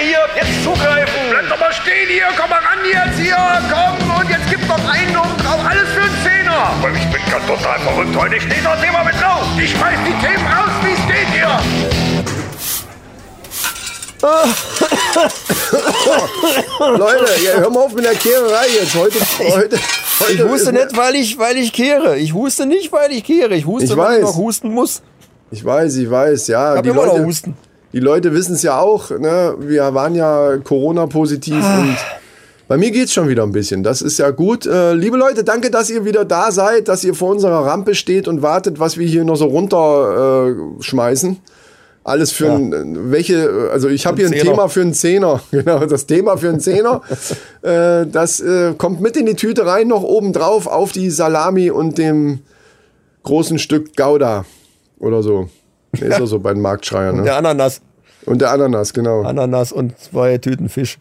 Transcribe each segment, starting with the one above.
hier, jetzt zugreifen. Bleib doch mal stehen hier, komm mal ran jetzt hier, komm und jetzt gibt's noch einen oben drauf, alles für einen Zehner. Aber ich bin ganz total verrückt heute. Steht das Thema mit drauf. Ich schmeiß die Themen raus, wie es geht hier. Leute, ja, hör mal auf mit der Kehrerei jetzt. Heute, heute, heute Ich huste nicht, weil ich, weil ich kehre. Ich huste nicht, weil ich kehre. Ich huste, Ich weil ich weiß. noch husten muss. Ich weiß, ich weiß, ja. Ich hab die immer noch Leute, Husten. Die Leute wissen es ja auch. Ne? Wir waren ja Corona-positiv Ah. und bei mir geht's schon wieder ein bisschen. Das ist ja gut. Äh, liebe Leute, danke, dass ihr wieder da seid, dass ihr vor unserer Rampe steht und wartet, was wir hier noch so runterschmeißen. Äh, schmeißen. Alles für ein, welche, also ich habe hier ein Zehner. Thema für einen Zehner. Genau, das Thema für einen Zehner. äh, das äh, kommt mit in die Tüte rein, noch oben drauf auf die Salami und dem großen Stück Gouda oder so. Nee, Ist ja so bei den Marktschreiern. Ne? Der Ananas. Und der Ananas, genau. Ananas und zwei Tüten Fisch.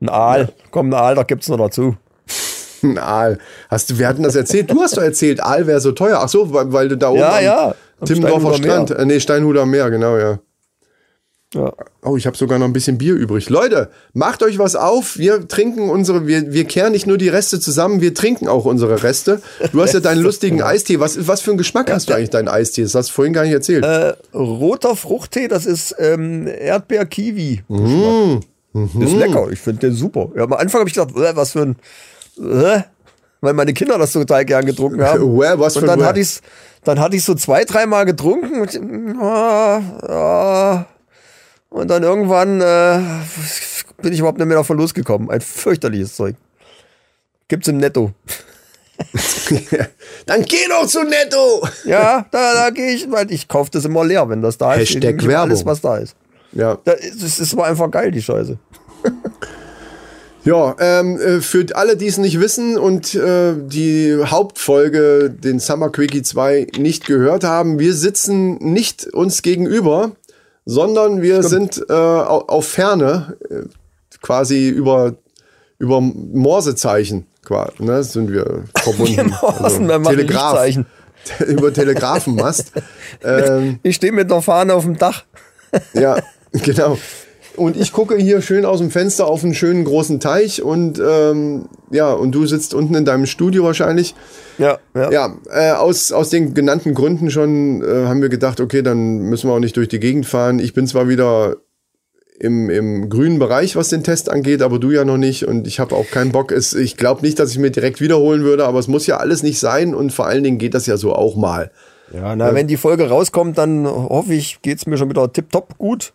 Ein Aal. Komm, ein Aal, da gibt's noch dazu. Ein Aal. Hast du, wir hatten das erzählt. Du hast doch erzählt, Aal wäre so teuer. Ach so, weil, weil du da oben Ja, am ja. Am Timmendorfer Meer. Strand, äh, nee, Steinhuder Meer, genau, ja. Ja. Oh, ich habe sogar noch ein bisschen Bier übrig. Leute, macht euch was auf. Wir trinken unsere, wir, wir kehren nicht nur die Reste zusammen, wir trinken auch unsere Reste. Du hast ja deinen lustigen Eistee. Was, was für einen Geschmack hast du eigentlich deinen Eistee? Das hast du vorhin gar nicht erzählt. Äh, roter Fruchttee, das ist ähm, Erdbeer-Kiwi. Mm. Ist lecker, ich finde den super. Ja, am Anfang habe ich gedacht, äh, was für ein. Äh, weil meine Kinder das total gern getrunken haben. Uäh, was und dann hatte ich dann hatte ich so zwei, dreimal getrunken und, ah, ah, und dann irgendwann äh, bin ich überhaupt nicht mehr davon losgekommen. Ein fürchterliches Zeug. Gibt's im Netto. Dann geh doch zu Netto! Ja, da, da gehe ich, weil ich kaufe das immer leer, wenn das da ist. Hashtag Werbung. Alles, was da ist. Ja. Da ist- Es ist aber einfach geil, die Scheiße. Ja, ähm, äh, für alle, die es nicht wissen und äh, die Hauptfolge, den Summer Quickie 2, nicht gehört haben, wir sitzen nicht uns gegenüber, sondern wir sind äh, au- auf Ferne, äh, quasi über, über Morsezeichen, qua- ne, sind wir verbunden. Morsen, wir machen Lichtzeichen. über Telegrafenmast. ähm, Ich stehe mit einer Fahne auf dem Dach. ja, genau. Und ich gucke hier schön aus dem Fenster auf einen schönen großen Teich und ähm, ja, und du sitzt unten in deinem Studio wahrscheinlich. Ja, ja. Ja, äh, aus, aus den genannten Gründen schon äh, haben wir gedacht, okay, dann müssen wir auch nicht durch die Gegend fahren. Ich bin zwar wieder im, im grünen Bereich, was den Test angeht, aber du ja noch nicht und ich habe auch keinen Bock. Es, ich glaube nicht, dass ich mir direkt wiederholen würde, aber es muss ja alles nicht sein und vor allen Dingen geht das ja so auch mal. Ja, na, wenn die Folge rauskommt, dann hoffe ich, geht's mir schon wieder tipptopp gut.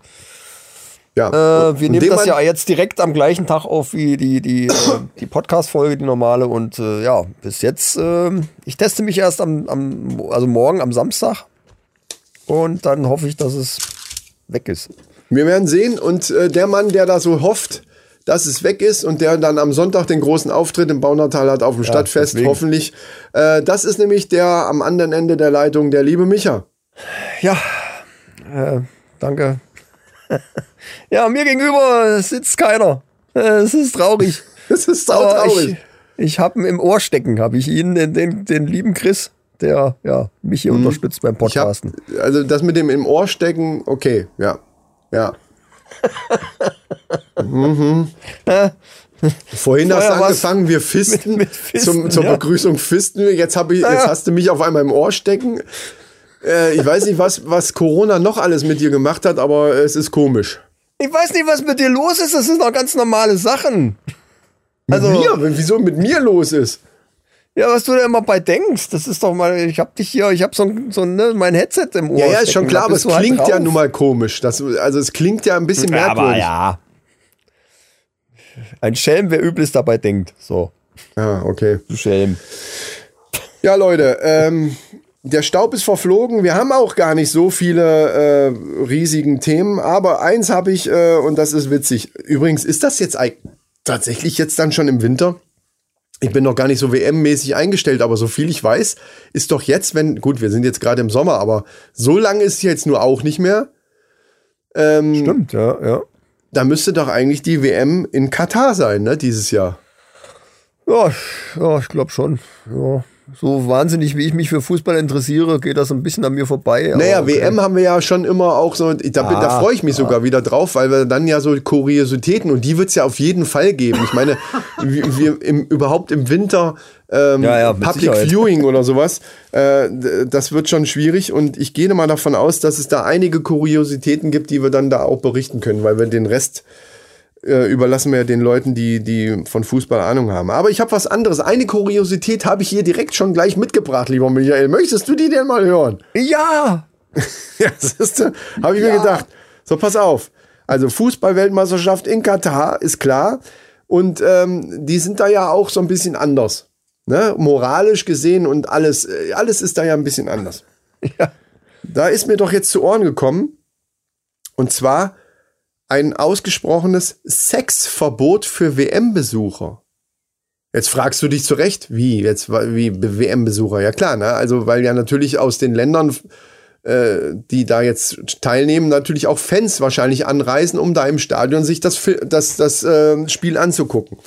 Ja, Äh, wir nehmen das ja jetzt direkt am gleichen Tag auf wie die, die, äh, die Podcast-Folge, die normale. Und äh, ja, bis jetzt, äh, ich teste mich erst am, am, also morgen am Samstag. Und dann hoffe ich, dass es weg ist. Wir werden sehen. Und äh, der Mann, der da so hofft, dass es weg ist und der dann am Sonntag den großen Auftritt im Baunatal hat auf dem Stadtfest, deswegen. hoffentlich. Äh, das ist nämlich der am anderen Ende der Leitung, der liebe Micha. Ja, äh, danke. Ja, mir gegenüber sitzt keiner. Es ist traurig. Das ist sautraurig. ich, ich habe ihn im Ohr stecken, habe ich ihn, den, den, den lieben Chris, der ja, mich hier unterstützt beim Mhm. Ich hab, Podcasten. also das mit dem im Ohr stecken, okay, ja. Ja. mhm. Vorhin hast du angefangen, wir fisten, mit- mit Fisten, zum, zur ja. Begrüßung fisten wir. Jetzt, hab ich, jetzt hast du mich auf einmal im Ohr stecken. Äh, ich weiß nicht, was, was Corona noch alles mit dir gemacht hat, aber es ist komisch. Ich weiß nicht, was mit dir los ist. Das sind doch ganz normale Sachen. Also, Mir? Wieso mit mir los ist? ja, was du da immer bei denkst, das ist doch mal, ich hab dich hier, ich hab so, ein- so ne, mein Headset im Ohr. Ja, ja, ist schon klar, aber es halt klingt ja drauf. nun mal komisch. Das, also es klingt ja ein bisschen merkwürdig. Aber ja. Ein Schelm, wer Übles dabei denkt. So, ja, okay. du Schelm. Ja, Leute, ähm, der Staub ist verflogen. Wir haben auch gar nicht so viele äh, riesigen Themen, aber eins habe ich äh, und das ist witzig. Übrigens, ist das jetzt tatsächlich jetzt dann schon im Winter? Ich bin noch gar nicht so WM-mäßig eingestellt, aber so viel ich weiß, ist doch jetzt, wenn, gut, wir sind jetzt gerade im Sommer, aber so lange ist es jetzt nur auch nicht mehr. Ähm, Stimmt, ja, ja. Da müsste doch eigentlich die WM in Katar sein, ne, dieses Jahr. Ja, ich- ja ich glaube schon. Ja. So wahnsinnig, wie ich mich für Fußball interessiere, geht das ein bisschen an mir vorbei. Naja, okay. WM haben wir ja schon immer auch so, da, bin- da Ah, freue ich mich sogar wieder drauf, weil wir dann ja so Kuriositäten und die wird es ja auf jeden Fall geben. Ich meine, wir, wir im, überhaupt im Winter ähm, Ja, ja, Public Sicherheit. Viewing oder sowas, äh, das wird schon schwierig und ich gehe mal davon aus, dass es da einige Kuriositäten gibt, die wir dann da auch berichten können, weil wir den Rest äh, überlassen wir ja den Leuten, die, die von Fußball Ahnung haben. Aber ich habe was anderes. Eine Kuriosität habe ich hier direkt schon gleich mitgebracht, lieber Michael. Möchtest du die denn mal hören? Ja! Ja, das habe ich mir gedacht. So, pass auf. Also Fußball-Weltmeisterschaft in Katar ist klar. Und ähm, die sind da ja auch so ein bisschen anders. Ne? Moralisch gesehen und alles, äh, alles ist da ja ein bisschen anders. Ja. Da ist mir doch jetzt zu Ohren gekommen. Und zwar ein ausgesprochenes Sexverbot für WM-Besucher. Jetzt fragst du dich zurecht, wie jetzt wie WM-Besucher? Ja klar, ne? Also weil ja natürlich aus den Ländern äh, die da jetzt teilnehmen, natürlich auch Fans wahrscheinlich anreisen, um da im Stadion sich das, das, das äh, Spiel anzugucken.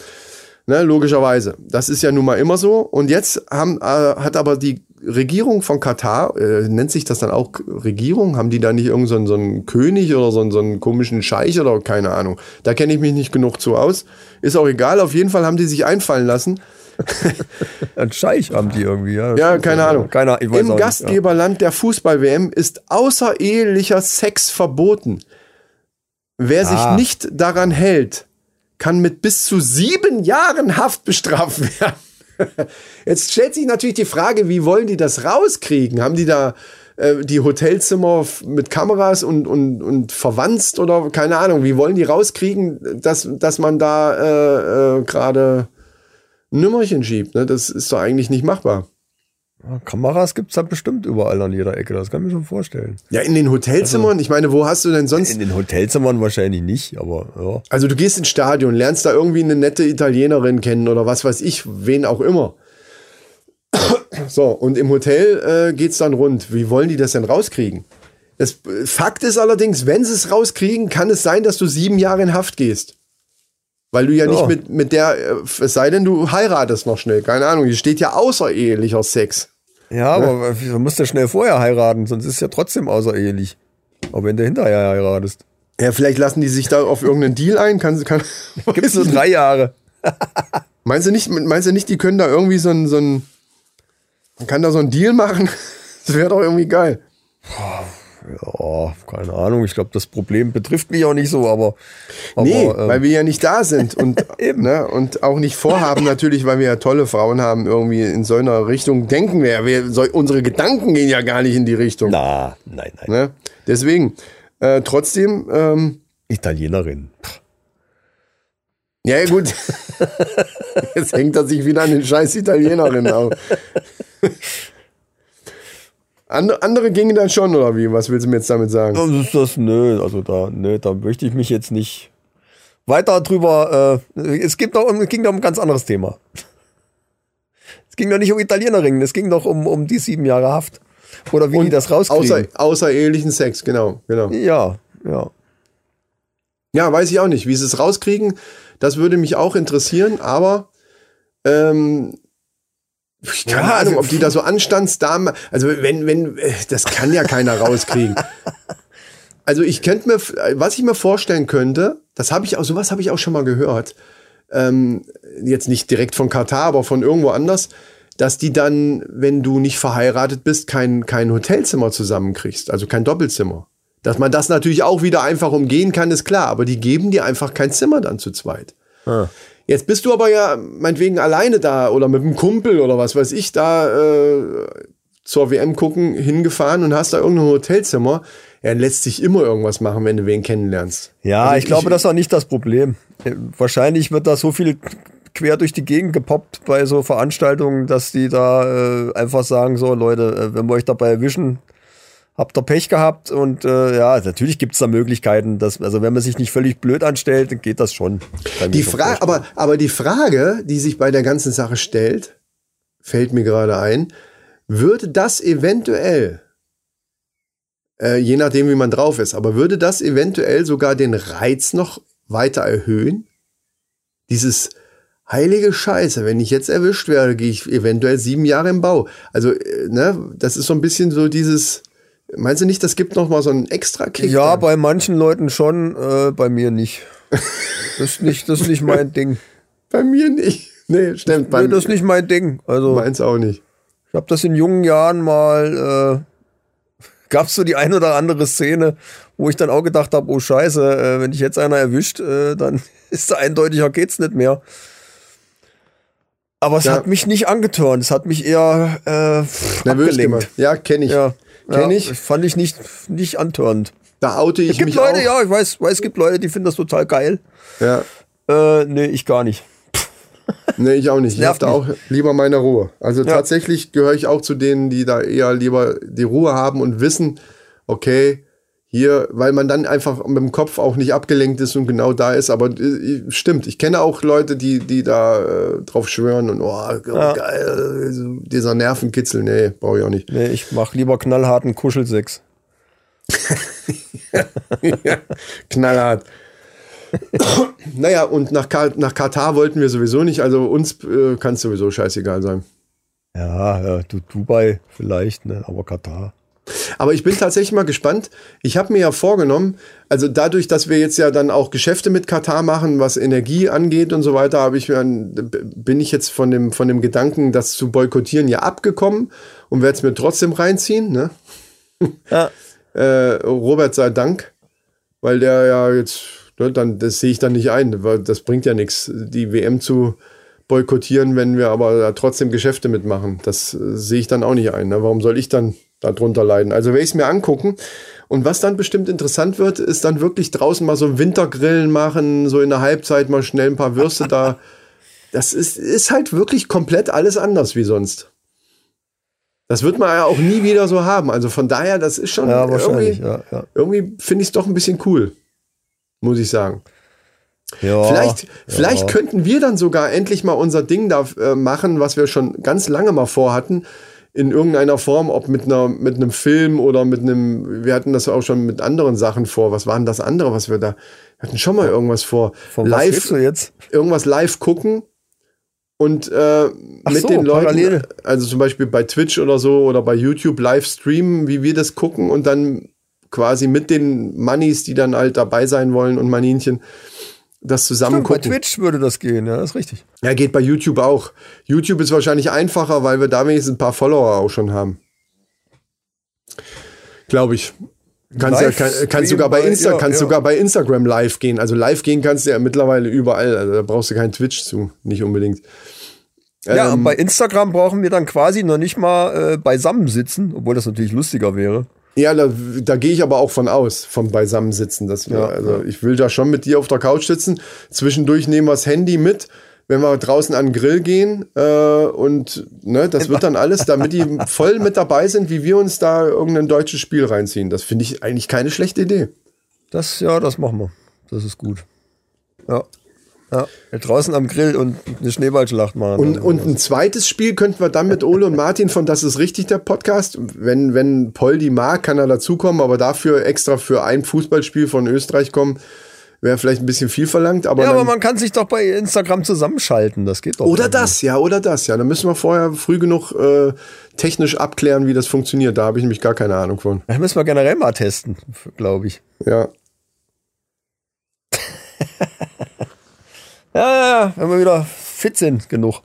Ne, logischerweise. Das ist ja nun mal immer so. Und jetzt haben, äh, hat aber die Regierung von Katar, äh, nennt sich das dann auch Regierung? Haben die da nicht irgendeinen so einen- so einen König oder so einen, so einen komischen Scheich oder keine Ahnung? Da kenne ich mich nicht genug zu aus. Ist auch egal. Auf jeden Fall haben die sich einfallen lassen, Ein Scheich haben die irgendwie, ja. Ja, keine Ahnung. Ich weiß auch Im nicht, Gastgeberland der Fußball-WM ist außerehelicher Sex verboten. Wer sich Ah. nicht daran hält, kann mit bis zu sieben Jahren Haft bestraft werden. Jetzt stellt sich natürlich die Frage, wie wollen die das rauskriegen? Haben die da äh, die Hotelzimmer mit Kameras und, und, und verwanzt oder keine Ahnung? Wie wollen die rauskriegen, dass, dass man da äh, äh, gerade ein Nummerchen schiebt? Ne? Das ist doch eigentlich nicht machbar. Kameras gibt's da bestimmt überall an jeder Ecke, das kann ich mir schon vorstellen. Ja, in den Hotelzimmern, ich meine, wo hast du denn sonst. In den Hotelzimmern wahrscheinlich nicht, aber ja. Also du gehst ins Stadion, lernst da irgendwie eine nette Italienerin kennen oder was weiß ich, wen auch immer. So, und im Hotel äh, geht's dann rund. Wie wollen die das denn rauskriegen? Das äh, Fakt ist allerdings, wenn sie es rauskriegen, kann es sein, dass du sieben Jahre in Haft gehst. Weil du ja, nicht Ja. mit, mit der, äh, es sei denn, du heiratest noch schnell. Keine Ahnung, hier steht ja außerehelicher Sex. Ja, aber du musst ja schnell vorher heiraten, sonst ist es ja trotzdem außerehelich. Auch wenn du hinterher heiratest. Ja, vielleicht lassen die sich da auf irgendeinen Deal ein. Kann, kann, Gibt's nur drei Jahre. Meinst du nicht, meinst du nicht, die können da irgendwie so ein, so ein, man kann da so ein Deal machen? Das wäre doch irgendwie geil. Ja, keine Ahnung. Ich glaube, das Problem betrifft mich auch nicht so, aber. aber Nee, ähm, weil wir ja nicht da sind und, Eben. ne, und auch nicht vorhaben, natürlich, weil wir ja tolle Frauen haben, irgendwie in so einer Richtung denken wir. wir so, unsere Gedanken gehen ja gar nicht in die Richtung. Na, nein, nein. Ne? Deswegen, äh, trotzdem, ähm, Italienerin. ja, ja gut. Jetzt hängt er sich wieder an den scheiß Italienerinnen auf. Andere, andere gingen dann schon, oder wie? Was willst du mir jetzt damit sagen? Das ist das, nö, also da, nö, da möchte ich mich jetzt nicht weiter drüber. Äh, es, gibt noch, es ging noch um ein ganz anderes Thema. Es ging doch nicht um Italienerinnen, es ging doch um, um die sieben Jahre Haft. Oder wie die das rauskriegen. Außer, außerehelichen Sex, genau, genau. ja, ja. Ja, weiß ich auch nicht, wie sie es rauskriegen. Das würde mich auch interessieren, aber ähm, keine Ja, Ahnung, ob die da so Anstandsdamen, also wenn, wenn, äh, das kann ja keiner rauskriegen. Also ich könnte mir, was ich mir vorstellen könnte, das habe ich auch, sowas habe ich auch schon mal gehört, ähm, jetzt nicht direkt von Katar, aber von irgendwo anders, dass die dann, wenn du nicht verheiratet bist, kein, kein Hotelzimmer zusammenkriegst, also kein Doppelzimmer. Dass man das natürlich auch wieder einfach umgehen kann, ist klar, aber die geben dir einfach kein Zimmer dann zu zweit. Jetzt bist du aber ja meinetwegen alleine da oder mit einem Kumpel oder was weiß ich da äh, zur WM gucken hingefahren und hast da irgendein Hotelzimmer. Ja, dann lässt sich immer irgendwas machen, wenn du wen kennenlernst. Ja, Also ich glaube, das ist auch nicht das Problem. Äh, Wahrscheinlich wird da so viel quer durch die Gegend gepoppt bei so Veranstaltungen, dass die da äh, einfach sagen, so Leute, äh, wenn wir euch dabei erwischen, habt ihr Pech gehabt und äh, ja, natürlich gibt's da Möglichkeiten, dass, also wenn man sich nicht völlig blöd anstellt, dann geht das schon. Die Frage, aber, aber die Frage, die sich bei der ganzen Sache stellt, fällt mir gerade ein, würde das eventuell, äh, je nachdem wie man drauf ist, aber würde das eventuell sogar den Reiz noch weiter erhöhen? Dieses heilige Scheiße, wenn ich jetzt erwischt werde, gehe ich eventuell sieben Jahre im Bau. Also, äh, ne, das ist so ein bisschen so dieses, meinst du nicht, das gibt noch mal so einen extra Kick? Ja, dann? bei manchen Leuten schon, äh, bei mir nicht. Das ist nicht, das ist nicht mein Ding. bei mir nicht. Nee, stimmt. Bei Nee, das ist nicht mein Ding. Also meins auch nicht. ich habe das in jungen Jahren mal, äh, gab es so die ein oder andere Szene, wo ich dann auch gedacht habe, oh Scheiße, äh, wenn dich jetzt einer erwischt, äh, dann ist da eindeutiger geht's nicht mehr. Aber es Ja. hat mich nicht angeturnt, es hat mich eher äh, Nervös abgelenkt. gemacht. Ja, kenne ich. Ja, Kenn ich. Fand ich nicht, nicht antörend. Da oute ich Es gibt mich Leute, auch. ja, ich weiß, weiß, es gibt Leute, die finden das total geil. Ja. Äh, nee, ich gar nicht. Nee, ich auch nicht. Ich habe da auch lieber meine Ruhe. Also Ja. tatsächlich gehöre ich auch zu denen, die da eher lieber die Ruhe haben und wissen, okay, hier, weil man dann einfach mit dem Kopf auch nicht abgelenkt ist und genau da ist. Aber äh, stimmt, ich kenne auch Leute, die, die da äh, drauf schwören und oh, geil, so dieser Nervenkitzel, nee, brauche ich auch nicht. Nee, ich mach lieber knallharten Kuschelsex. Knallhart. naja, und nach, Ka nach Katar wollten wir sowieso nicht, also uns äh, kann es sowieso scheißegal sein. Ja, ja, du Dubai vielleicht, ne, aber Katar. Aber ich bin tatsächlich mal gespannt. Ich habe mir ja vorgenommen, also dadurch, dass wir jetzt ja dann auch Geschäfte mit Katar machen, was Energie angeht und so weiter, habe ich bin ich jetzt von dem, von dem Gedanken, das zu boykottieren, ja abgekommen und werde es mir trotzdem reinziehen. Ne? Ja. Äh, Robert sei Dank, weil der ja jetzt, ne, dann, das sehe ich dann nicht ein, weil das bringt ja nichts, die WM zu boykottieren, wenn wir aber da trotzdem Geschäfte mitmachen. Das äh, sehe ich dann auch nicht ein. Ne? Warum soll ich dann darunter leiden? Also werde ich es mir angucken. Und was dann bestimmt interessant wird, ist dann wirklich draußen mal so ein Wintergrillen machen, so in der Halbzeit mal schnell ein paar Würste da. Das ist, ist halt wirklich komplett alles anders wie sonst. Das wird man ja auch nie wieder so haben. Also von daher, das ist schon Ja, irgendwie, ja, ja. irgendwie finde ich es doch ein bisschen cool. Muss ich sagen. ja. Vielleicht, vielleicht könnten wir dann sogar endlich mal unser Ding da äh, machen, was wir schon ganz lange mal vorhatten. In irgendeiner Form, ob mit einer, mit einem Film oder mit einem, wir hatten das auch schon mit anderen Sachen vor. Was waren das andere, was wir da, wir hatten schon mal irgendwas vor. Von du jetzt? irgendwas live gucken und äh, mit so, den Leuten, parallel. also zum Beispiel bei Twitch oder so oder bei YouTube live streamen, wie wir das gucken und dann quasi mit den Moneys, die dann halt dabei sein wollen und Maninchen, das zusammen Bei gucken. Twitch würde das gehen, ja, das ist richtig. Ja, geht bei YouTube auch. YouTube ist wahrscheinlich einfacher, weil wir da wenigstens ein paar Follower auch schon haben. Glaube ich. Kannst, ja, kann, kannst sogar bei bei- Insta, ja, kannst ja. sogar bei Instagram live gehen. Also live gehen kannst du ja mittlerweile überall. Also da brauchst du keinen Twitch zu, nicht unbedingt. Ja, Ähm, bei Instagram brauchen wir dann quasi noch nicht mal äh, beisammen sitzen, obwohl das natürlich lustiger wäre. Ja, da, da gehe ich aber auch von aus, vom Beisammensitzen. Dass wir, Ja, also ich will da schon mit dir auf der Couch sitzen. Zwischendurch nehmen wir das Handy mit, wenn wir draußen an den Grill gehen. Äh, und ne, das wird dann alles, damit die voll mit dabei sind, wie wir uns da irgendein deutsches Spiel reinziehen. Das finde ich eigentlich keine schlechte Idee. Das, ja, das machen wir. Das ist gut. Ja. Ja, draußen am Grill und eine Schneeballschlacht machen. Und, und ein zweites Spiel könnten wir dann mit Ole und Martin von Das ist richtig, der Podcast. Wenn, wenn Poldi mag, kann er dazukommen, aber dafür extra für ein Fußballspiel von Österreich kommen, wäre vielleicht ein bisschen viel verlangt. Aber ja, aber man kann sich doch bei Instagram zusammenschalten. Das geht doch. Oder das, ja, oder das, ja. Da müssen wir vorher früh genug äh, technisch abklären, wie das funktioniert. Da habe ich nämlich gar keine Ahnung von. Das müssen wir generell mal testen, glaube ich. Ja. Ja, wenn wir wieder fit sind genug.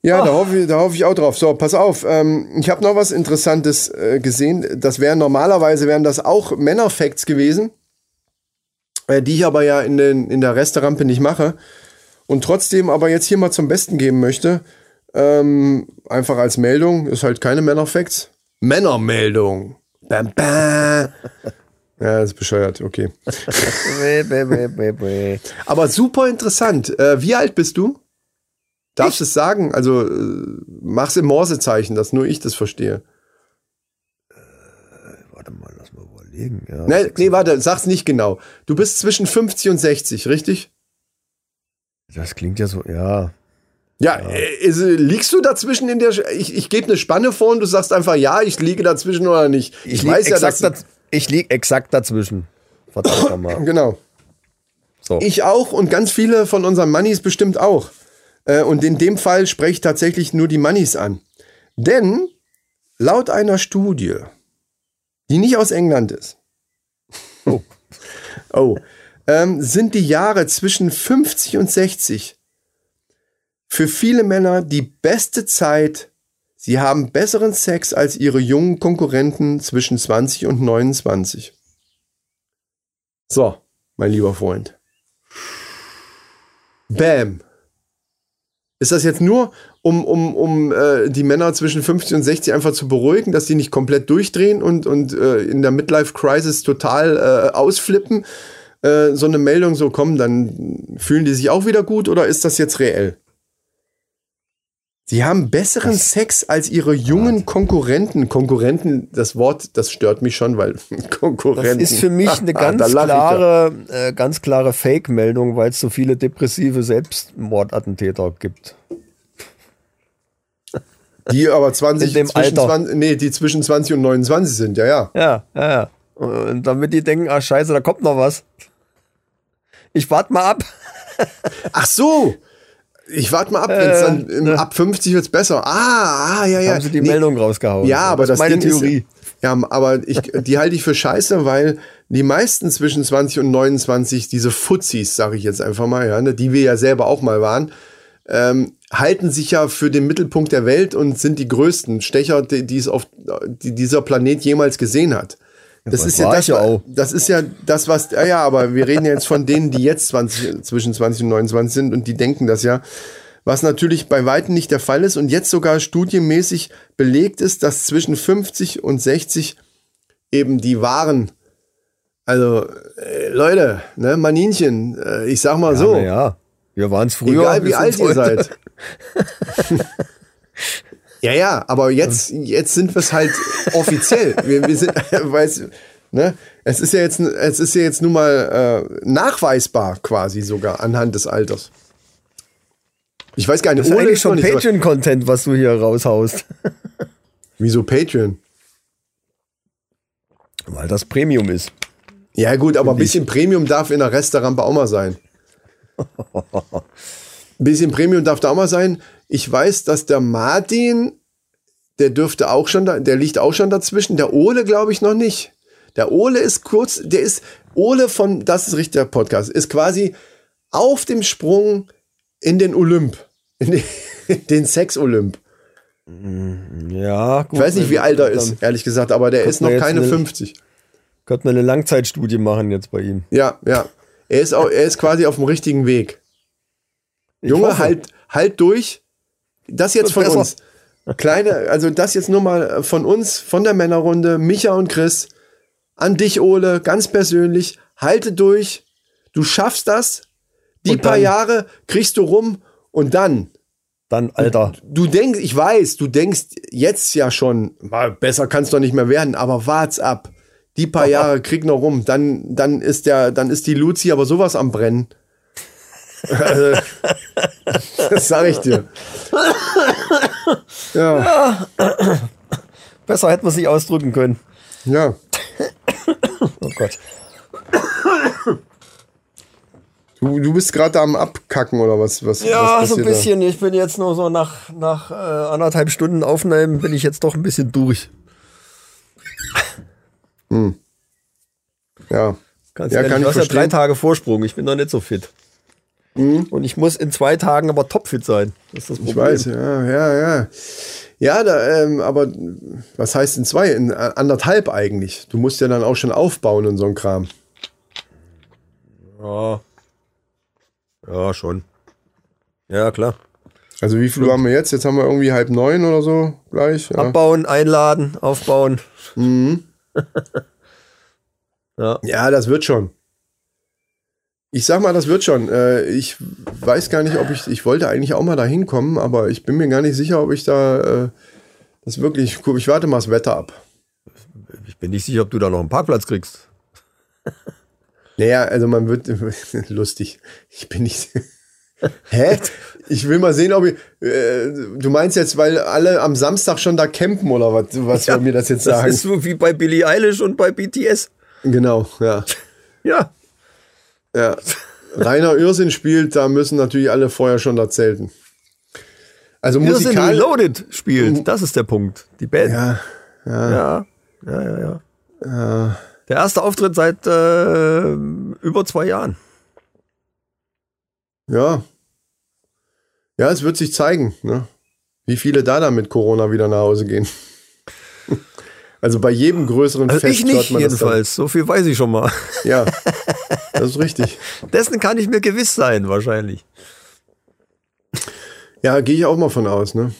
Ja, da hoffe, ich, da hoffe ich auch drauf. So, pass auf. Ähm, ich habe noch was Interessantes äh, gesehen. Das wären normalerweise wären das auch Männerfacts gewesen, äh, die ich aber ja in, den, in der Resterampe nicht mache. Und trotzdem aber jetzt hier mal zum Besten geben möchte. Ähm, einfach als Meldung, ist halt keine Männerfacts. Männermeldung. Bam, bam. Ja, das ist bescheuert, okay. Aber super interessant. Äh, wie alt bist du? Darfst du es sagen? Also äh, mach's im Morsezeichen, dass nur ich das verstehe. Warte mal, lass mal überlegen. Ja, Nee, nee, warte, sag's nicht genau. Du bist zwischen 50 und 60, richtig? Das klingt ja so, ja. Ja, äh, ist, äh, liegst du dazwischen in der. Ich, ich gebe eine Spanne vor und du sagst einfach ja, ich liege dazwischen oder nicht. Ich, lieg weiß ja, dass. Ich lieg exakt dazwischen. Verdammt nochmal. Genau. So. Ich auch und ganz viele von unseren Mannis bestimmt auch. Äh, und in dem Fall spreche ich tatsächlich nur die Mannis an. Denn laut einer Studie, die nicht aus England ist, Oh. oh, ähm, sind die Jahre zwischen 50 und 60 für viele Männer die beste Zeit. Sie haben besseren Sex als ihre jungen Konkurrenten zwischen 20 und 29. So, mein lieber Freund. Bam. Ist das jetzt nur, um, um, um äh, die Männer zwischen 50 und 60 einfach zu beruhigen, dass die nicht komplett durchdrehen und, und äh, in der Midlife-Crisis total äh, ausflippen? Äh, so eine Meldung so kommen, dann fühlen die sich auch wieder gut oder ist das jetzt reell? Sie haben besseren Sex als ihre jungen Konkurrenten. Konkurrenten, das Wort, das stört mich schon, weil Das Konkurrenten. ist für mich eine ganz ich ja. klare, äh, ganz klare Fake-Meldung, weil es so viele depressive Selbstmordattentäter gibt. Die aber 20, In dem zwischen Alter. 20, nee, die zwischen 20 und 29 sind, ja, ja. Ja, ja, ja. Und damit die denken, ah scheiße, da kommt noch was. Ich warte mal ab. Ach so. Ich warte mal ab, Äh, dann ne. ab 50 wird's besser. Ah, ah, ja, ja. Haben sie die Nee, Meldung rausgehauen. Ja, aber das, ist meine Ding Theorie. Ist, ja, aber ich, die halte ich für scheiße, weil die meisten zwischen 20 und 29, diese Fuzis, sage ich jetzt einfach mal, ja, ne, die wir ja selber auch mal waren, ähm, halten sich ja für den Mittelpunkt der Welt und sind die größten Stecher, die, die es auf die dieser Planet jemals gesehen hat. Das das ist ja das, ja auch. das ist ja das, was, ja, ja, aber wir reden ja jetzt von denen, die jetzt 20, zwischen 20 und 29 sind und die denken das ja. Was natürlich bei Weitem nicht der Fall ist und jetzt sogar studienmäßig belegt ist, dass zwischen 50 und 60 eben die wahren, also äh, Leute, ne, Maninchen, äh, ich sag mal so, Na ja, wir waren es früher. egal wie alt ihr seid. ja, ja, aber jetzt, jetzt sind wir es halt offiziell. Wir, wir sind, weiß, ne, es ist ja jetzt, es ist ja jetzt nun mal äh, nachweisbar quasi sogar anhand des Alters. Ich weiß gar nicht, Das ist noch schon Patreon-Content, was du hier raushaust. Wieso Patreon? Weil das Premium ist. Ja gut, aber ein bisschen Premium darf in der Resterampe auch mal sein. Ein bisschen Premium darf da auch mal sein. Ich weiß, dass der Martin, der dürfte auch schon, da, der liegt auch schon dazwischen. Der Ole glaube ich noch nicht. Der Ole ist kurz, der ist, Ole von, das ist richtig der Podcast, ist quasi auf dem Sprung in den Olymp. In den, Sex-Olymp. Ja, gut. Ich weiß nicht, wie alt er ist, ehrlich gesagt, aber der ist noch keine eine- 50. Könnte man eine Langzeitstudie machen jetzt bei ihm. Ja, ja. Er ist, auch, er ist quasi auf dem richtigen Weg. Ich Junge, hoffe. halt, halt durch. Das jetzt von uns. Kleine, also das jetzt nur mal von uns, von der Männerrunde, Micha und Chris, an dich, Ole, ganz persönlich, halte durch. Du schaffst das. Die Und paar dann- Jahre kriegst du rum und dann. Dann, Alter. Du denkst, ich weiß, du denkst jetzt ja schon, "Ah, besser kann's doch nicht mehr werden, aber wart's ab. Die paar Jahre krieg noch rum, dann, dann ist der, dann ist die Luzi aber sowas am Brennen. Also, das sag ich dir. Ja, Besser hätten wir es nicht ausdrücken können. ja. Oh Gott. Du, du bist gerade am Abkacken oder was? was Ja, was so ein passiert da? bisschen. Ich bin jetzt nur so nach, nach äh, anderthalb Stunden Aufnehmen, bin ich jetzt doch ein bisschen durch. Ja. Ganz Ja, ehrlich, kann du ich hast ja drei. Tage Vorsprung. Ich bin noch nicht so fit. Und ich muss in zwei Tagen aber topfit sein. Das ist das Problem. Ich weiß, ja, ja, ja. Ja, da, ähm, aber was heißt in zwei? In äh, anderthalb eigentlich. Du musst ja dann auch schon aufbauen und so ein Kram. Ja. Ja, schon. Ja, klar. Also wie viel Uhr haben wir jetzt? Jetzt haben wir irgendwie halb neun oder so gleich. Ja. Abbauen, einladen, aufbauen. ja, das wird schon. Ich sag mal, das wird schon. Äh, ich weiß gar nicht, ob ich, ich wollte eigentlich auch mal da hinkommen, aber ich bin mir gar nicht sicher, ob ich da äh, das wirklich, ich warte mal das Wetter ab. Ich bin nicht sicher, ob du da noch einen Parkplatz kriegst. Naja, also man wird lustig. Ich bin nicht. Hä? Ich will mal sehen, ob ich. Äh, du meinst jetzt, weil alle am Samstag schon da campen oder was, was soll mir das jetzt Das sagen? ist so wie bei Billie Eilish und bei BTS. genau, ja. Ja. Ja. Rainer Irrsinn spielt, da müssen natürlich alle vorher schon da zelten. Also Wir sind musikal. Reloaded spielt. Das ist der Punkt. Die Band. Ja, Ja, ja, ja, ja. Der erste Auftritt seit äh, über zwei Jahren. ja. Ja, es wird sich zeigen, ne? wie viele da dann mit Corona wieder nach Hause gehen. Also bei jedem größeren Also Fest ich nicht man jedenfalls. So viel weiß ich schon mal. Ja, das ist richtig. Dessen kann ich mir gewiss sein, wahrscheinlich. Ja, gehe ich auch mal von aus. Ne?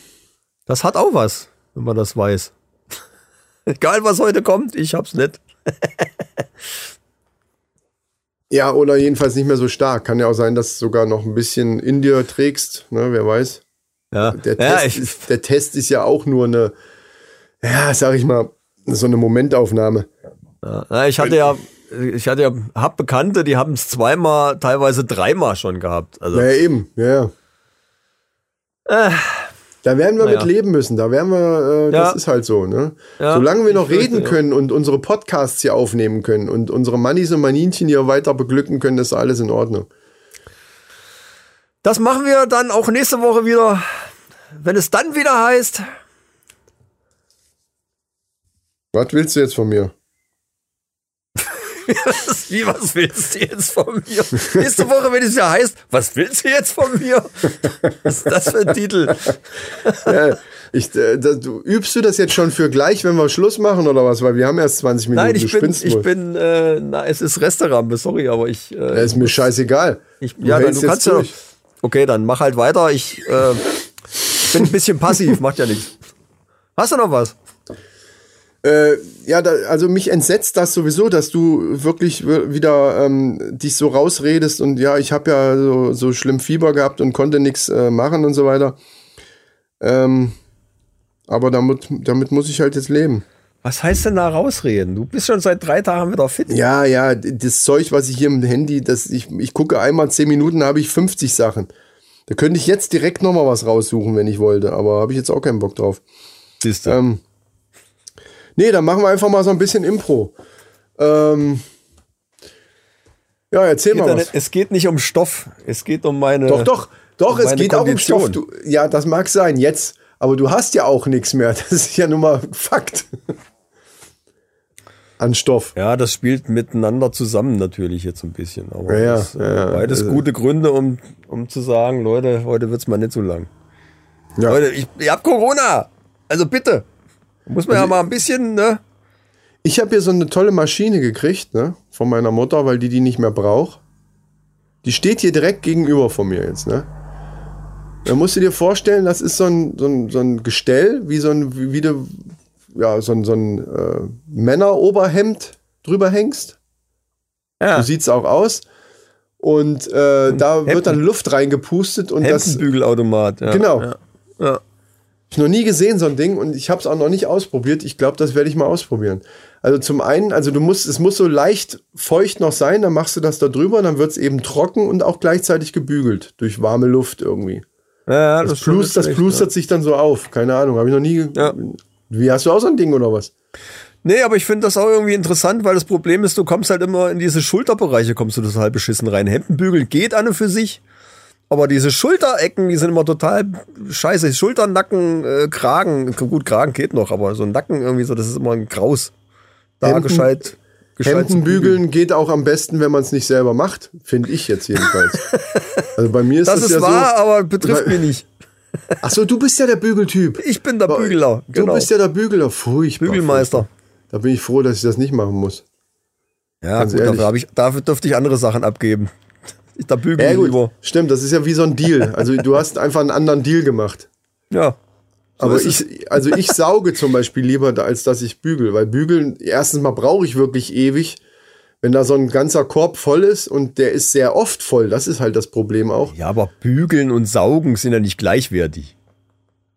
Das hat auch was, wenn man das weiß. Egal, was heute kommt, ich hab's nicht. Ja, oder jedenfalls nicht mehr so stark. Kann ja auch sein, dass du sogar noch ein bisschen in dir trägst, ne? wer weiß. Ja, Der, ja Test, ich, ist, der Test ist ja auch nur eine, ja, sag ich mal, so eine Momentaufnahme. ja, ich hatte ja, ich hatte ja, hab Bekannte, die haben es zweimal, teilweise dreimal schon gehabt. Also, Ja, eben, ja, ja. äh, Da werden wir Naja. mit leben müssen. Da werden wir, äh, das Ja. ist halt so, ne? Ja, Solange wir noch fürchte, reden ja. können und unsere Podcasts hier aufnehmen können und unsere Mannis und Maninchen hier weiter beglücken können, ist alles in Ordnung. das machen wir dann auch nächste Woche wieder, wenn es dann wieder heißt. Was willst du jetzt von mir? Wie, was willst du jetzt von mir? Nächste Woche, wenn es ja heißt, was willst du jetzt von mir? Was ist das für ein Titel? Ja, ich, äh, da, du, übst du das jetzt schon für gleich, wenn wir Schluss machen oder was? Weil wir haben erst 20 Minuten. Nein, du ich bin, ich wohl. bin, äh, na, es ist Restaurant, sorry, aber ich, Ja, äh, ist mir scheißegal. ich ja, dann, du kannst ja, okay, dann mach halt weiter, ich, äh, bin ein bisschen passiv, macht ja nichts. Hast du noch was? Äh, ja, da, also mich entsetzt das sowieso, dass du wirklich wieder ähm, dich so rausredest und ja, ich habe ja so, so schlimm Fieber gehabt und konnte nichts äh, machen und so weiter. Ähm, aber damit, damit muss ich halt jetzt leben. Was heißt denn da rausreden? Du bist schon seit drei Tagen wieder fit. Ja, ja, das Zeug, was ich hier im Handy, das, ich, ich gucke einmal 10 Minuten, habe ich 50 Sachen. Da könnte ich jetzt direkt nochmal was raussuchen, wenn ich wollte, aber habe ich jetzt auch keinen Bock drauf. Siehst du. Ähm, nee, dann machen wir einfach mal so ein bisschen Impro. Ähm, ja, erzähl mal was. es geht nicht um Stoff, es geht um meine. Doch, doch, doch, um es geht auch um Kondition. Stoff. Du, ja, das mag sein, jetzt. Aber du hast ja auch nichts mehr. Das ist ja nun mal Fakt. An Stoff. Ja, das spielt miteinander zusammen natürlich jetzt ein bisschen. Aber Ja, das, ja, ja. beides Also- gute Gründe, um, um zu sagen, Leute, heute wird's mal nicht so lang. Ja. Leute, ich, ich hab Corona. Also bitte. Muss man ja mal ein bisschen, ne? Ich habe hier so eine tolle Maschine gekriegt, ne, von meiner Mutter, weil die die nicht mehr braucht. Die steht hier direkt gegenüber von mir jetzt, ne. Da musst du dir vorstellen, das ist so ein, so ein, so ein Gestell, wie so ein, wie, wie du, ja, so ein, so ein äh, Männeroberhemd drüber hängst. Ja. So sieht's auch aus. Und äh, da Hemden- wird dann Luft reingepustet und das Hemdenbügelautomat. Ja. Genau. Ja. Ja. Ich noch nie gesehen, so ein Ding, und ich habe es auch noch nicht ausprobiert. Ich glaube, das werde ich mal ausprobieren. Also zum einen, also du musst, es muss so leicht feucht noch sein, dann machst du das da drüber, dann wird es eben trocken und auch gleichzeitig gebügelt durch warme Luft irgendwie. Ja, Das, das nicht schlecht, plustert sich dann so auf. Keine Ahnung, habe ich noch nie. Ja. Wie hast du auch so ein Ding oder was? Nee, aber ich finde das auch irgendwie interessant, weil das Problem ist, du kommst halt immer in diese Schulterbereiche, kommst du total beschissen rein. Hemdenbügel geht an und für sich, aber diese Schulterecken, die sind immer total scheiße. Schultern, Nacken, äh, Kragen, gut, Kragen geht noch, aber so ein Nacken irgendwie so, das ist immer ein Graus. Da Hemden- gescheit, gescheit Hemden bügeln geht auch am besten, wenn man es nicht selber macht, finde ich jetzt jedenfalls. also bei mir ist Das das, ist ja wahr, so. aber betrifft mich nicht. Ach so, du bist ja der Bügeltyp. Ich bin der Bügler. Du Genau. bist ja der Bügler. Furchtbar. Bügelmeister. Da bin ich froh, dass ich das nicht machen muss. Ja, Ganz gut, ehrlich. dafür, ich, dafür dürfte ich andere Sachen abgeben. Da bügel Ja, ich lieber. Stimmt, das ist ja wie so ein Deal. Also du hast einfach einen anderen Deal gemacht. Ja. So Aber ich, also ich sauge zum Beispiel lieber, als dass ich bügel. Weil bügeln, erstens mal brauche ich wirklich ewig. Wenn da so ein ganzer Korb voll ist und der ist sehr oft voll, das ist halt das Problem auch. Ja, aber bügeln und saugen sind ja nicht gleichwertig.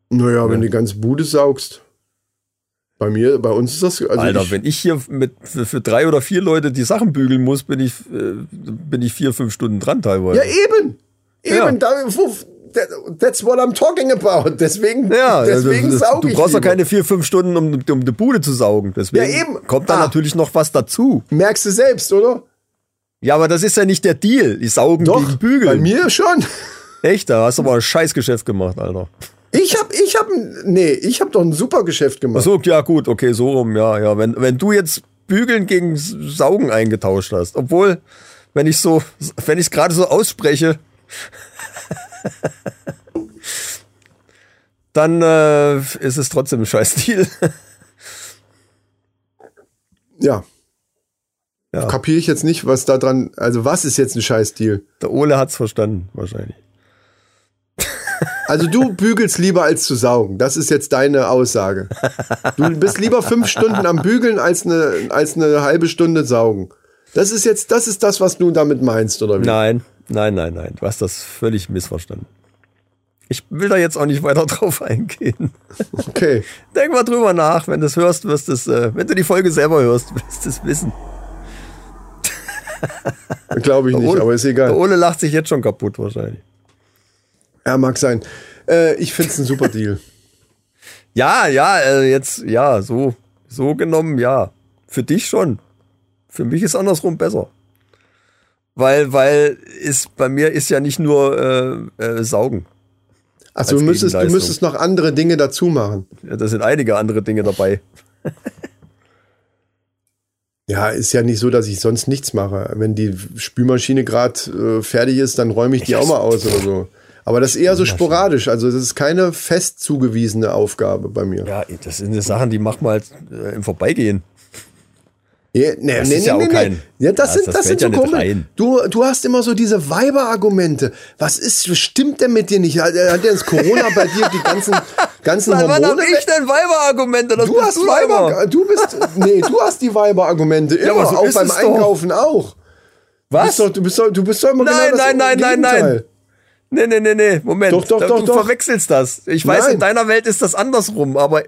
Naja, wenn du die ganze Bude saugst. Bei mir, bei uns ist das. Also Alter, ich, wenn ich hier mit, für, für drei oder vier Leute die Sachen bügeln muss, bin ich, äh, bin ich vier, fünf Stunden dran teilweise. ja, eben! Eben, Ja. da, wo, that, that's what I'm talking about. Deswegen, Ja, deswegen also, das- sauge du ich. brauchst ja keine vier, fünf Stunden, um, um die Bude zu saugen. Deswegen Ja, eben. kommt da Ah. natürlich noch was dazu. Merkst du selbst, oder? Ja, aber das ist ja nicht der Deal. Die saugen Doch, gegen Bügeln. bei mir schon. Echt, da hast du aber ein Scheißgeschäft gemacht, Alter. Ich hab, ich hab, nee, ich hab doch ein super Geschäft gemacht. Ach so, ja gut, okay, so rum, ja, ja. Wenn, wenn du jetzt Bügeln gegen Saugen eingetauscht hast, obwohl, wenn ich so, wenn ich es gerade so ausspreche, dann äh, ist es trotzdem ein Scheiß-Deal. Ja. Ja. Kapiere ich jetzt nicht, was da dran, also was ist jetzt ein Scheiß-Deal? Der Ole hat's verstanden, wahrscheinlich. Also du bügelst lieber als zu saugen. Das ist jetzt deine Aussage. Du bist lieber fünf Stunden am Bügeln als eine, als eine halbe Stunde saugen. Das ist jetzt, das ist das, was du damit meinst, oder wie? Nein, nein, nein, nein. Du hast das völlig missverstanden. Ich will da jetzt auch nicht weiter drauf eingehen. Okay. Denk mal drüber nach. Wenn du es hörst, wirst du es, äh, wenn du die Folge selber hörst, wirst du es wissen. Glaube ich nicht, Ole- aber ist Der egal. Ole lacht sich jetzt schon kaputt wahrscheinlich. Ja, mag sein. Äh, ich find's ein super Deal. Ja, ja, äh, jetzt, ja, so, so genommen, ja. Für dich schon. Für mich ist andersrum besser. Weil, weil ist, bei mir ist ja nicht nur äh, äh, Saugen. Also du müsstest, du müsstest noch andere Dinge dazu machen. Ja, da sind einige andere Dinge dabei. Ja, ist ja nicht so, dass ich sonst nichts mache. Wenn die Spülmaschine gerade äh, fertig ist, dann räume ich die auch mal aus oder so. Aber das ist eher so sporadisch. Also das ist keine fest zugewiesene Aufgabe bei mir. Ja, das sind die Sachen, die macht man halt äh, im Vorbeigehen. Ja, nee, Das nee, ist ja nee, auch nee, kein- nee. Ja, das das- sind, das das sind so ja. Du, du hast immer so diese Weiber-Argumente. Was ist, was stimmt denn mit dir nicht? Hat, hat denn das Corona bei dir die ganzen, ganzen Wann wann hab Hormone? ich denn Weiberargumente? Das Du hast doch Weiber, du bist, nee, du hast die Weiber-Argumente immer, aber so auch beim es doch. Einkaufen auch. Du Was? bist, doch, du, bist doch, du bist doch immer Nein, genau das nein, nein, nein, nein. Nee, nee, nee, nee, Moment. Doch, doch, Da- doch, du doch. verwechselst das. Ich weiß, Nein. in deiner Welt ist das andersrum, aber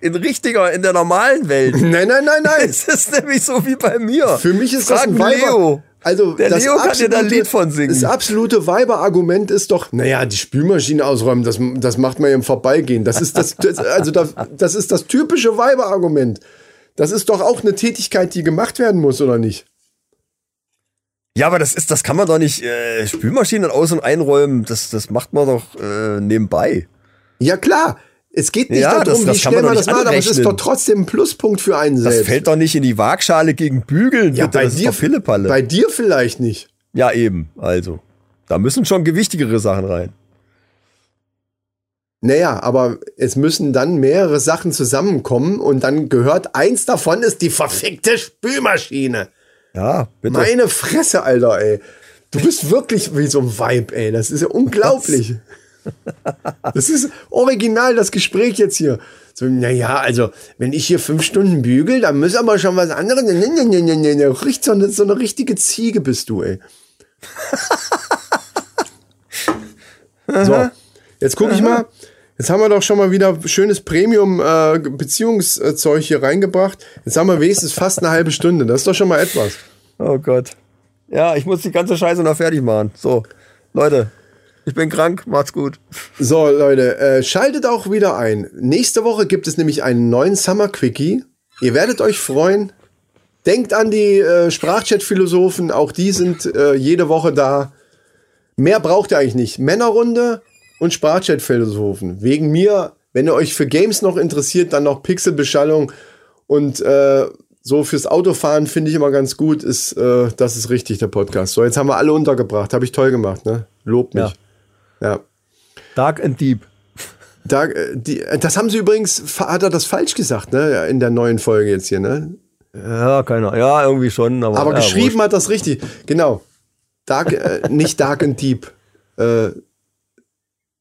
in richtiger, in der normalen Welt Nein, nein, nein, nein. ist es nämlich so wie bei mir. Für mich ist Frag das ein Weiber. Leo. Also Der das Leo kann dir da ein Lied von singen. Das absolute Weiber-Argument ist doch, naja, die Spülmaschine ausräumen, das, das macht man ja im Vorbeigehen. Das ist das, das also das, das ist das typische Weiber-Argument. Das ist doch auch eine Tätigkeit, die gemacht werden muss, oder nicht? Ja, aber das ist, das kann man doch nicht äh, Spülmaschinen aus- und einräumen. Das, das macht man doch äh, nebenbei. Ja, klar. Es geht nicht Ja, das- darum, das wie schnell man das macht, aber es ist doch trotzdem ein Pluspunkt für einen Das selbst. fällt doch nicht in die Waagschale gegen Bügeln. ja, bitte. bei das dir, Pillepalle. bei dir vielleicht nicht. ja, eben. Also. Da müssen schon gewichtigere Sachen rein. Naja, aber es müssen dann mehrere Sachen zusammenkommen und dann gehört eins davon ist die verfickte Spülmaschine. Ja, bitte. Meine Fresse, Alter, ey. Du bist wirklich wie so ein Vibe, ey. Das ist ja unglaublich. Das ist original, das Gespräch jetzt hier. So, naja, also, wenn ich hier fünf Stunden bügel, dann muss aber schon was anderes. Nee, nee, nee, nee, nee, nee. So eine, so eine richtige Ziege bist du, ey. So, jetzt gucke ich mal. Jetzt haben wir doch schon mal wieder schönes Premium-Beziehungszeug hier reingebracht. Jetzt haben wir wenigstens fast eine halbe Stunde. Das ist doch schon mal etwas. Oh Gott. Ja, ich muss die ganze Scheiße noch fertig machen. So, Leute, ich bin krank, macht's gut. So, Leute, äh, schaltet auch wieder ein. Nächste Woche gibt es nämlich einen neuen Summer Quickie. Ihr werdet euch freuen. Denkt an die äh, Sprachchat-Philosophen, auch die sind äh, jede Woche da. Mehr braucht ihr eigentlich nicht. Männerrunde und Sprachchat-Philosophen. Wegen mir, wenn ihr euch für Games noch interessiert, dann noch Pixelbeschallung und äh, so fürs Autofahren finde ich immer ganz gut, ist, äh, das ist richtig, der Podcast. So, jetzt haben wir alle untergebracht. Habe ich toll gemacht, ne? Lob mich. ja. Dark and Deep. Da, äh, die, äh, das haben sie übrigens, hat er das falsch gesagt, ne? In der neuen Folge jetzt hier, ne? Ja, keiner. Ja, irgendwie schon. Aber, Aber ja, geschrieben hat das richtig. Genau. Dark, äh, nicht Dark and Deep. Äh,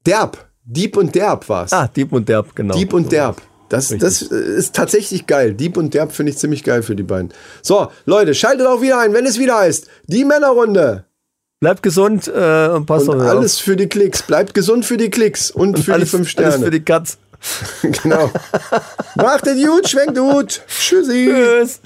derb. Dieb und Derb war's. Ah, Deep und Derb, genau. Dieb und Derb. Das, das äh, ist tatsächlich geil. Dieb und Derb finde ich ziemlich geil für die beiden. So, Leute, schaltet auch wieder ein, wenn es wieder heißt. Die Männerrunde. Bleibt gesund äh, und passt Und auf. alles für die Klicks. Bleibt gesund für die Klicks und für alles, die fünf Sterne. Alles für die Katz. genau. Macht es gut, schwenkt gut. Tschüssi. Tschüss.